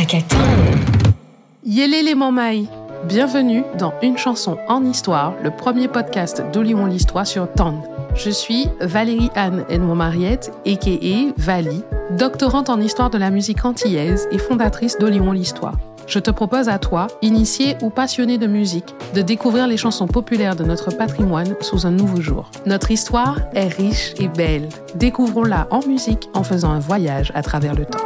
Takata. Yélé Bienvenue dans Une chanson en histoire, le premier podcast d'Olion l'Histoire sur TAN. Je suis Valérie Anne Edmond Mariette, a.k.a. Vali, doctorante en histoire de la musique antillaise et fondatrice d'Olion l'Histoire. Je te propose à toi, initié ou passionné de musique, de découvrir les chansons populaires de notre patrimoine sous un nouveau jour. Notre histoire est riche et belle. Découvrons-la en musique en faisant un voyage à travers le temps.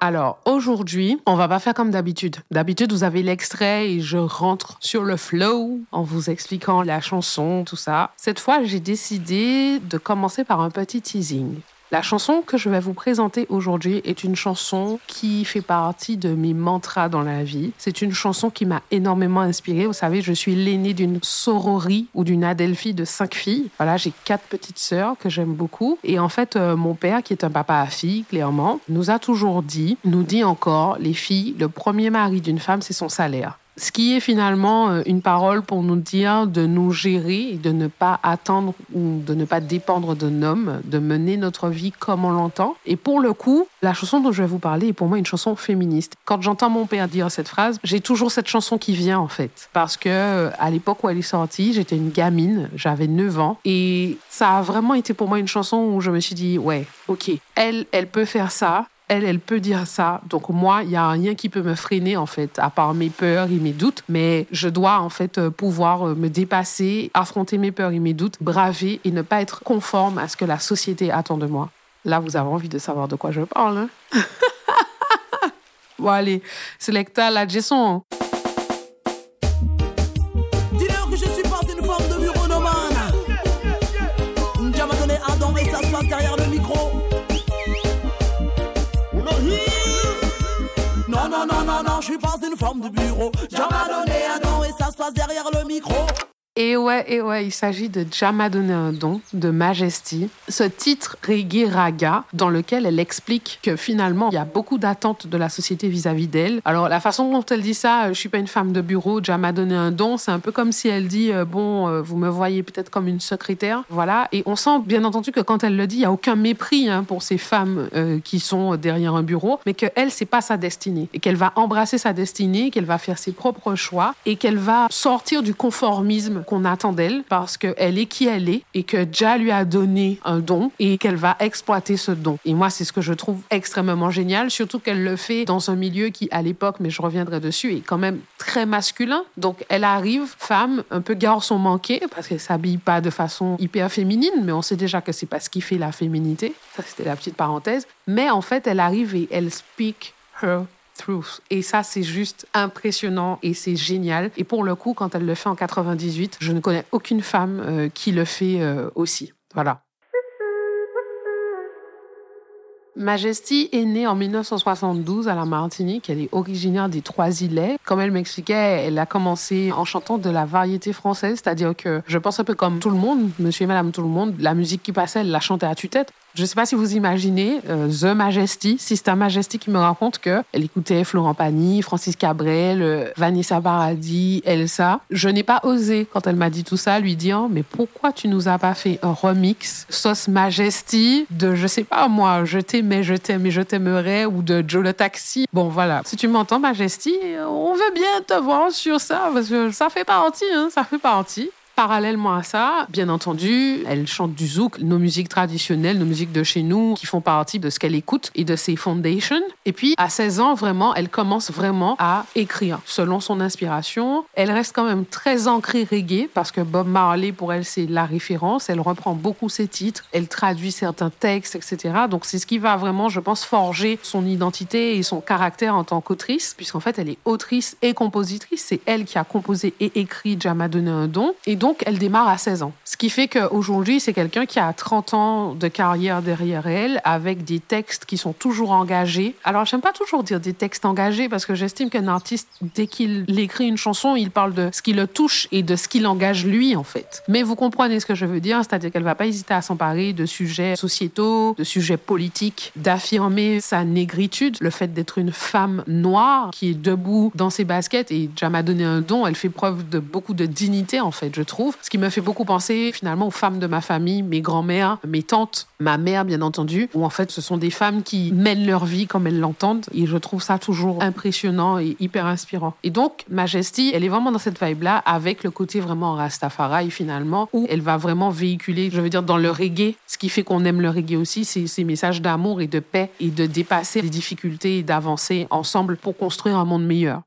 Alors aujourd'hui, on va pas faire comme d'habitude. D'habitude, vous avez l'extrait et je rentre sur le flow en vous expliquant la chanson, tout ça. Cette fois, j'ai décidé de commencer par un petit teasing. La chanson que je vais vous présenter aujourd'hui est une chanson qui fait partie de mes mantras dans la vie. C'est une chanson qui m'a énormément inspirée. Vous savez, je suis l'aînée d'une sororie ou d'une adelphie de cinq filles. Voilà, j'ai quatre petites sœurs que j'aime beaucoup. Et en fait, euh, mon père, qui est un papa à filles, clairement, nous a toujours dit, nous dit encore, les filles, le premier mari d'une femme, c'est son salaire. Ce qui est finalement euh, une parole pour nous dire de nous gérer de ne pas attendre ou de ne pas dépendre d'un homme, de mener notre vie comme on l'entend. Et pour le coup, la chanson dont je vais vous parler est pour moi une chanson féministe. Quand j'entends mon père dire cette phrase, j'ai toujours cette chanson qui vient en fait. Parce que euh, à l'époque où elle est sortie, j'étais une gamine, j'avais 9 ans. Et ça a vraiment été pour moi une chanson où je me suis dit, ouais, ok, elle, elle peut faire ça elle, elle peut dire ça. Donc moi, il y a rien qui peut me freiner en fait, à part mes peurs et mes doutes. Mais je dois en fait euh, pouvoir euh, me dépasser, affronter mes peurs et mes doutes, braver et ne pas être conforme à ce que la société attend de moi. Là, vous avez envie de savoir de quoi je parle. Hein? Bon allez, Selecta la Jason. Forme de donné un don et ça se passe derrière le micro. Et ouais, et ouais, il s'agit de Jama un don de Majesty. Ce titre reggae raga dans lequel elle explique que finalement il y a beaucoup d'attentes de la société vis-à-vis d'elle. Alors la façon dont elle dit ça, euh, je suis pas une femme de bureau, Jama un don, c'est un peu comme si elle dit euh, bon, euh, vous me voyez peut-être comme une secrétaire, voilà. Et on sent bien entendu que quand elle le dit, il y a aucun mépris hein, pour ces femmes qui sont derrière un bureau, mais que elle c'est pas sa destinée et qu'elle va embrasser sa destinée, qu'elle va faire ses propres choix et qu'elle va sortir du conformisme qu'on attend d'elle parce qu'elle est qui elle est et que Jah lui a donné un don et qu'elle va exploiter ce don. Et moi, c'est ce que je trouve extrêmement génial, surtout qu'elle le fait dans un milieu qui, à l'époque, mais je reviendrai dessus, est quand même très masculin. Donc, elle arrive, femme, un peu garçon manqué, parce qu'elle s'habille pas de façon hyper féminine, mais on sait déjà que c'est pas ce qui fait la féminité. Ça, c'était la petite parenthèse. Mais en fait, elle arrive et elle speak her Et ça, c'est juste impressionnant et c'est génial. Et pour le coup, quand elle le fait en 98, je ne connais aucune femme euh, qui le fait euh, aussi. Voilà. Majesty est née en 1972 à la Martinique. Elle est originaire des Trois-Îlets. Comme elle m'expliquait, elle a commencé en chantant de la variété française, c'est-à-dire que je pense un peu comme tout le monde, monsieur et madame tout le monde, la musique qui passait, elle la chantait à tue-tête. Je ne sais pas si vous imaginez euh, The Majesty, Sister Majesty qui me raconte que elle écoutait Florent Pagny, Francis Cabrel, euh, Vanessa Paradis, Elsa. Je n'ai pas osé, quand elle m'a dit tout ça, lui dire mais pourquoi tu nous as pas fait un remix sauce Majesty de je sais pas moi, je t'aimais, je t'aime et je t'aimerais ou de Joe le Taxi? Bon voilà, si tu m'entends Majesty, on veut bien te voir sur ça parce que ça fait partie, hein, ça fait partie. Parallèlement à ça, bien entendu, elle chante du zouk, nos musiques traditionnelles, nos musiques de chez nous, qui font partie de ce qu'elle écoute et de ses foundations. Et puis, à 16 ans, vraiment, elle commence vraiment à écrire selon son inspiration. Elle reste quand même très ancrée reggae parce que Bob Marley, pour elle, c'est la référence. Elle reprend beaucoup ses titres, elle traduit certains textes, etc. Donc, c'est ce qui va vraiment, je pense, forger son identité et son caractère en tant qu'autrice, puisqu'en fait, elle est autrice et compositrice. C'est elle qui a composé et écrit Jama donné un don. Et donc, elle démarre à 16 ans. Ce qui fait qu'aujourd'hui, c'est quelqu'un qui a 30 ans de carrière derrière elle, avec des textes qui sont toujours engagés. Alors, j'aime pas toujours dire des textes engagés, parce que j'estime qu'un artiste, dès qu'il écrit une chanson, il parle de ce qui le touche et de ce qui l'engage lui, en fait. Mais vous comprenez ce que je veux dire, c'est-à-dire qu'elle va pas hésiter à s'emparer de sujets sociétaux, de sujets politiques, d'affirmer sa négritude, le fait d'être une femme noire qui est debout dans ses baskets et déjà m'a donné un don, elle fait preuve de beaucoup de dignité, en fait, je trouve Ce qui me fait beaucoup penser finalement aux femmes de ma famille, mes grands-mères, mes tantes, ma mère bien entendu, où en fait ce sont des femmes qui mènent leur vie comme elles l'entendent. Et je trouve ça toujours impressionnant et hyper inspirant. Et donc, Majesty, elle est vraiment dans cette vibe-là avec le côté vraiment Rastafari finalement, où elle va vraiment véhiculer, je veux dire, dans le reggae, ce qui fait qu'on aime le reggae aussi, c'est ces messages d'amour et de paix et de dépasser les difficultés et d'avancer ensemble pour construire un monde meilleur.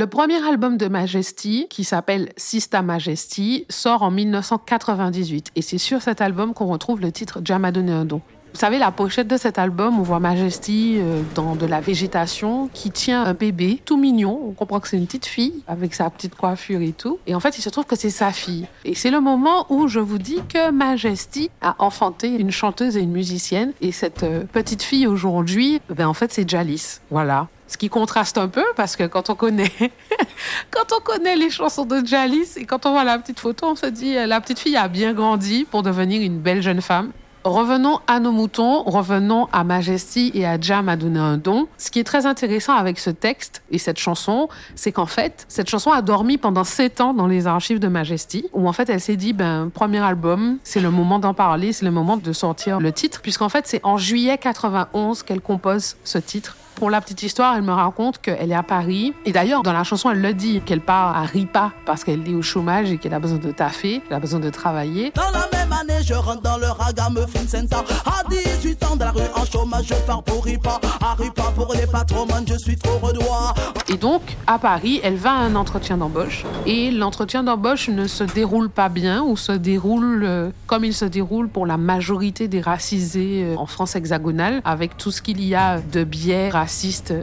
Le premier album de Majesty, qui s'appelle Sista Majesty, sort en 1998 et c'est sur cet album qu'on retrouve le titre Jamadone Vous savez, la pochette de cet album, on voit Majesty euh, dans de la végétation qui tient un bébé tout mignon. On comprend que c'est une petite fille avec sa petite coiffure et tout. Et en fait, il se trouve que c'est sa fille. Et c'est le moment où je vous dis que Majesty a enfanté une chanteuse et une musicienne. Et cette euh, petite fille aujourd'hui, ben en fait, c'est Jalis. Voilà. Ce qui contraste un peu parce que quand on connaît, quand on connaît les chansons de Jalis et quand on voit la petite photo, on se dit euh, la petite fille a bien grandi pour devenir une belle jeune femme. Revenons à nos moutons, revenons à Majesty et à Jam à donner un don. Ce qui est très intéressant avec ce texte et cette chanson, c'est qu'en fait, cette chanson a dormi pendant sept ans dans les archives de Majesty, où en fait elle s'est dit, ben, premier album, c'est le moment d'en parler, c'est le moment de sortir le titre, puisqu'en fait c'est en juillet 91 qu'elle compose ce titre pour la petite histoire, elle me raconte qu'elle est à Paris. Et d'ailleurs, dans la chanson, elle le dit, qu'elle part à Ripa parce qu'elle est au chômage et qu'elle a besoin de taffer, qu'elle a besoin de travailler. Dans la même année, je rentre dans le Ragamuffin Center. À 18 ans, dans la rue en chômage, je pars pour Ripa. À Ripa, pour les patrons, je suis trop redois. Et donc, à Paris, elle va à un entretien d'embauche. Et l'entretien d'embauche ne se déroule pas bien ou se déroule euh, comme il se déroule pour la majorité des racisés euh, en France hexagonale, avec tout ce qu'il y a de biais, racistes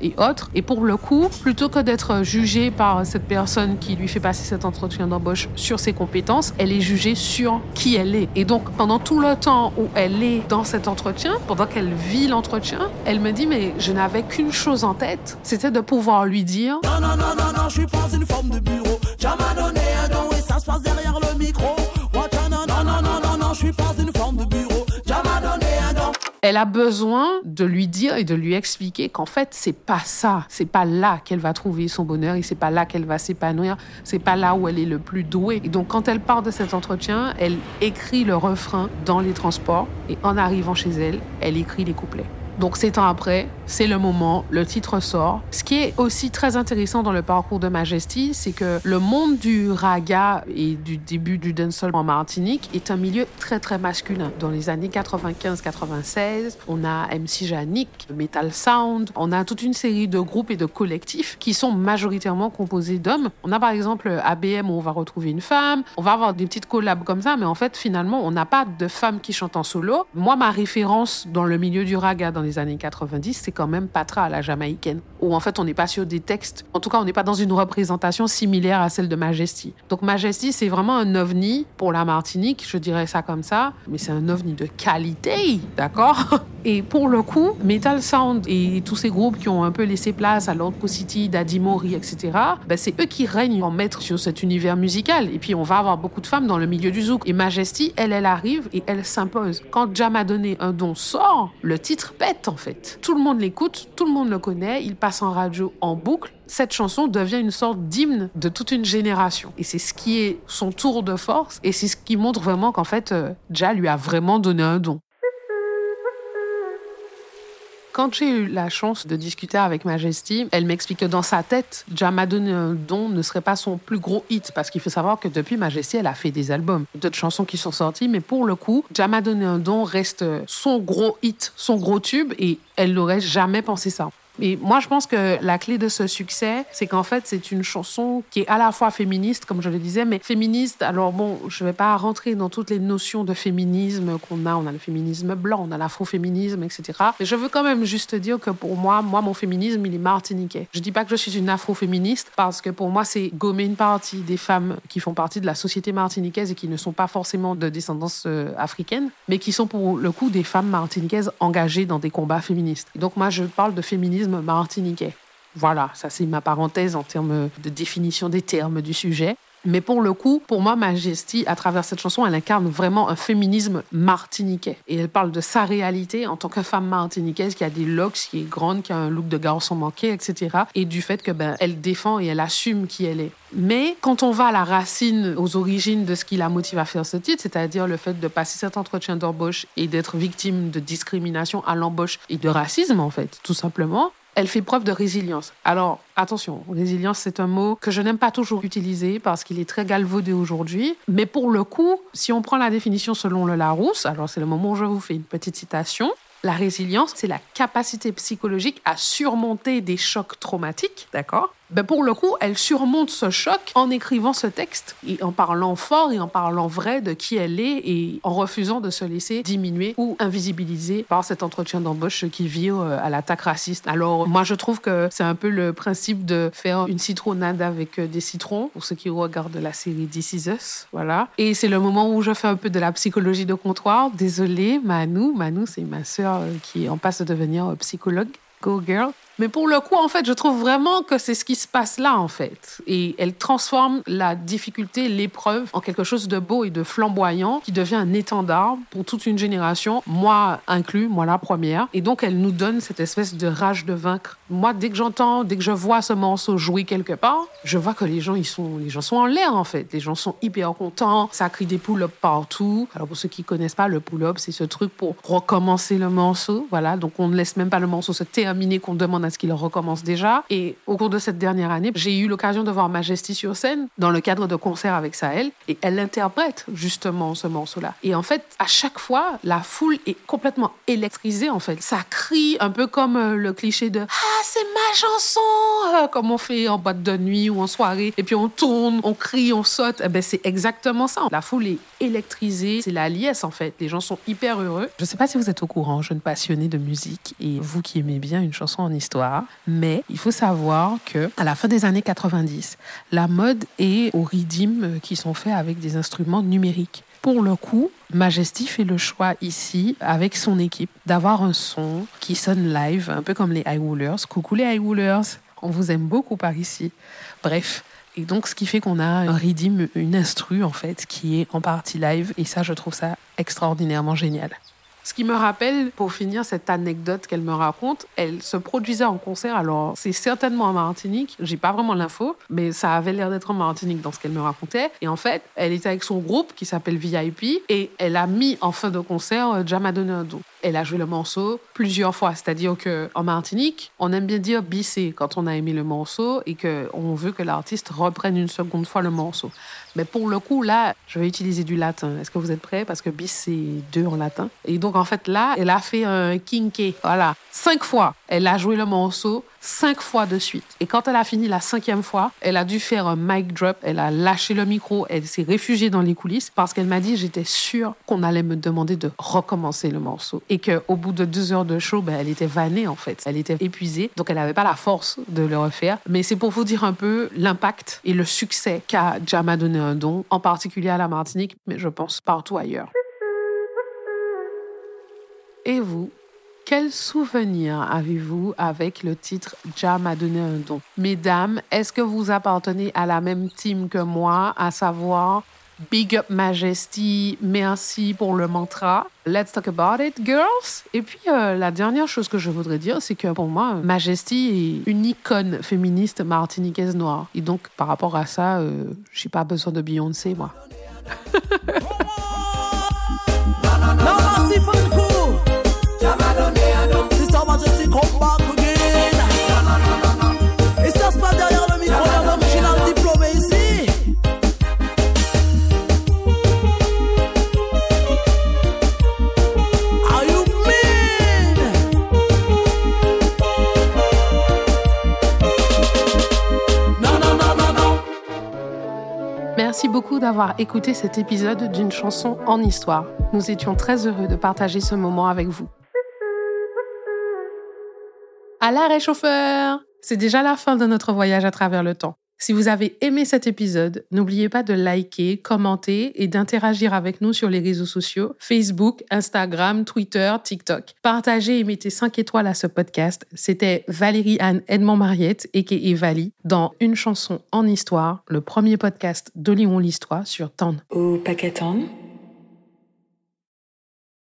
et autres. Et pour le coup, plutôt que d'être jugée par cette personne qui lui fait passer cet entretien d'embauche sur ses compétences, elle est jugée sur qui elle est. Et donc, pendant tout le temps où elle est dans cet entretien, pendant qu'elle vit l'entretien, elle me dit, mais je n'avais qu'une chose en tête, c'était de pouvoir lui dire... Non, non, non, non, non, je suis pas une forme de bureau. Tu m'as donné un don et ça se passe derrière le micro. Non, je suis pas une forme de bureau. Elle a besoin de lui dire et de lui expliquer qu'en fait, c'est pas ça. C'est pas là qu'elle va trouver son bonheur et c'est pas là qu'elle va s'épanouir. C'est pas là où elle est le plus douée. Et donc, quand elle part de cet entretien, elle écrit le refrain dans les transports et en arrivant chez elle, elle écrit les couplets. Donc, sept ans après, c'est le moment, le titre sort. Ce qui est aussi très intéressant dans le parcours de Majesty, c'est que le monde du raga et du début du dancehall en Martinique est un milieu très très masculin. Dans les années 95-96, on a MC Janik, Metal Sound, on a toute une série de groupes et de collectifs qui sont majoritairement composés d'hommes. On a par exemple ABM où on va retrouver une femme, on va avoir des petites collabs comme ça, mais en fait finalement on n'a pas de femmes qui chantent en solo. Moi ma référence dans le milieu du raga dans les années 90, c'est quand même Patra à la jamaïcaine, où en fait on n'est pas sur des textes, en tout cas on n'est pas dans une représentation similaire à celle de Majesty. Donc Majesty c'est vraiment un ovni pour la Martinique, je dirais ça comme ça, mais c'est un ovni de qualité, d'accord? Et pour le coup, Metal Sound et tous ces groupes qui ont un peu laissé place à Lord City, Daddy Mori, etc., ben c'est eux qui règnent en maître sur cet univers musical. Et puis on va avoir beaucoup de femmes dans le milieu du zouk. Et Majesty, elle, elle arrive et elle s'impose. Quand Jam a donné un don sort, le titre pète en fait. Tout le monde l'écoute, tout le monde le connaît, il passe en radio en boucle. Cette chanson devient une sorte d'hymne de toute une génération. Et c'est ce qui est son tour de force et c'est ce qui montre vraiment qu'en fait, euh, Ja lui a vraiment donné un don. Quand j'ai eu la chance de discuter avec Majesty, elle m'explique que dans sa tête, Jama donné un don ne serait pas son plus gros hit parce qu'il faut savoir que depuis Majesty, elle a fait des albums, d'autres chansons qui sont sorties, mais pour le coup, Jama un don reste son gros hit, son gros tube et elle n'aurait jamais pensé ça. Et moi, je pense que la clé de ce succès, c'est qu'en fait, c'est une chanson qui est à la fois féministe, comme je le disais, mais féministe. Alors bon, je ne vais pas rentrer dans toutes les notions de féminisme qu'on a. On a le féminisme blanc, on a l'afroféminisme, etc. Mais je veux quand même juste dire que pour moi, moi, mon féminisme, il est martiniquais. Je dis pas que je suis une afroféministe parce que pour moi, c'est gommer une partie des femmes qui font partie de la société martiniquaise et qui ne sont pas forcément de descendance euh, africaine, mais qui sont pour le coup des femmes martiniquaises engagées dans des combats féministes. Donc moi, je parle de féminisme Voilà, ça c'est ma parenthèse en termes de définition des termes du sujet. Mais pour le coup, pour moi, Majesty, à travers cette chanson, elle incarne vraiment un féminisme martiniquais. Et elle parle de sa réalité en tant que femme martiniquaise qui a des locks, qui est grande, qui a un look de garçon manqué, etc. Et du fait que ben, elle défend et elle assume qui elle est. Mais quand on va à la racine, aux origines de ce qui la motive à faire ce titre, c'est-à-dire le fait de passer cet entretien d'embauche et d'être victime de discrimination à l'embauche et de racisme, en fait, tout simplement, elle fait preuve de résilience. Alors, attention, résilience, c'est un mot que je n'aime pas toujours utiliser parce qu'il est très galvaudé aujourd'hui. Mais pour le coup, si on prend la définition selon le Larousse, alors c'est le moment où je vous fais une petite citation. La résilience, c'est la capacité psychologique à surmonter des chocs traumatiques, d'accord? Ben pour le coup, elle surmonte ce choc en écrivant ce texte et en parlant fort et en parlant vrai de qui elle est et en refusant de se laisser diminuer ou invisibiliser par cet entretien d'embauche qui vit euh, à l'attaque raciste. Alors, moi, je trouve que c'est un peu le principe de faire une citronnade avec euh, des citrons pour ceux qui regardent la série This Is Us. Voilà. Et c'est le moment où je fais un peu de la psychologie de comptoir. Désolée, Manu. Manu, c'est ma sœur euh, qui en passe de devenir psychologue. Go girl. Mais pour le coup, en fait, je trouve vraiment que c'est ce qui se passe là, en fait. Et elle transforme la difficulté, l'épreuve, en quelque chose de beau et de flamboyant qui devient un étendard pour toute une génération, moi inclus, moi la première. Et donc, elle nous donne cette espèce de rage de vaincre. Moi, dès que j'entends, dès que je vois ce morceau jouer quelque part, je vois que les gens, ils sont, les gens sont en l'air, en fait. Les gens sont hyper contents. Ça crie des pull-ups partout. Alors, pour ceux qui connaissent pas, le pull-up, c'est ce truc pour recommencer le morceau. Voilà. Donc, on ne laisse même pas le morceau se terminer, qu'on demande à qu'il recommence déjà. Et au cours de cette dernière année, j'ai eu l'occasion de voir Majesty sur scène dans le cadre de concerts avec Sahel. Et elle interprète justement ce morceau-là. Et en fait, à chaque fois, la foule est complètement électrisée, en fait. Ça crie un peu comme euh, le cliché de Ah, c'est chanson euh, Comme on fait en boîte de nuit ou en soirée. Et puis on tourne, on crie, on saute. Eh ben, c'est exactement ça. La foule est électrisée. C'est la liesse, en fait. Les gens sont hyper heureux. Je ne sais pas si vous êtes au courant, jeune passionné de musique et vous qui aimez bien une chanson en histoire mais il faut savoir que à la fin des années 90, la mode est aux rythmes qui sont faits avec des instruments numériques. Pour le coup, Majesty fait le choix ici, avec son équipe, d'avoir un son qui sonne live, un peu comme les High Coucou les High on vous aime beaucoup par ici. Bref, et donc, ce qui fait qu'on a un rythme, une instru, en fait, qui est en partie live. Et ça, je trouve ça extraordinairement génial. Ce qui me rappelle, pour finir, cette anecdote qu'elle me raconte, elle se produisait en concert. Alors, c'est certainement en Martinique. J'ai pas vraiment l'info, mais ça avait l'air d'être en Martinique dans ce qu'elle me racontait. Et en fait, elle était avec son groupe qui s'appelle VIP et elle a mis en fin de concert euh, Jamadonado. Elle a joué le morceau plusieurs fois. C'est-à-dire qu'en Martinique, on aime bien dire bisser quand on a aimé le morceau et qu'on veut que l'artiste reprenne une seconde fois le morceau. Mais pour le coup, là, je vais utiliser du latin. Est-ce que vous êtes prêts? Parce que bis, c'est deux en latin. Et donc, en fait, là, elle a fait un kinké. Voilà. Cinq fois, elle a joué le morceau cinq fois de suite. Et quand elle a fini la cinquième fois, elle a dû faire un mic drop. Elle a lâché le micro. Elle s'est réfugiée dans les coulisses parce qu'elle m'a dit j'étais sûre qu'on allait me demander de recommencer le morceau. Et qu'au bout de deux heures de show, ben, elle était vannée en fait. Elle était épuisée. Donc elle n'avait pas la force de le refaire. Mais c'est pour vous dire un peu l'impact et le succès qu'a Jama donné un don, en particulier à la Martinique, mais je pense partout ailleurs. Et vous, quel souvenir avez-vous avec le titre Ja m'a donné un don Mesdames, est-ce que vous appartenez à la même team que moi, à savoir Big Up Majesty, merci pour le mantra. Let's talk about it, girls? Et puis, euh, la dernière chose que je voudrais dire, c'est que pour moi, Majesty est une icône féministe martiniquaise noire. Et donc, par rapport à ça, euh, j'ai pas besoin de Beyoncé, moi. d'avoir écouté cet épisode d'une chanson en histoire. Nous étions très heureux de partager ce moment avec vous. À l'arrêt chauffeur C'est déjà la fin de notre voyage à travers le temps. Si vous avez aimé cet épisode, n'oubliez pas de liker, commenter et d'interagir avec nous sur les réseaux sociaux Facebook, Instagram, Twitter, TikTok. Partagez et mettez 5 étoiles à ce podcast. C'était Valérie Anne Edmond-Mariette et Vali dans Une chanson en histoire, le premier podcast d'Olion l'histoire sur Tande. Au paquet Tande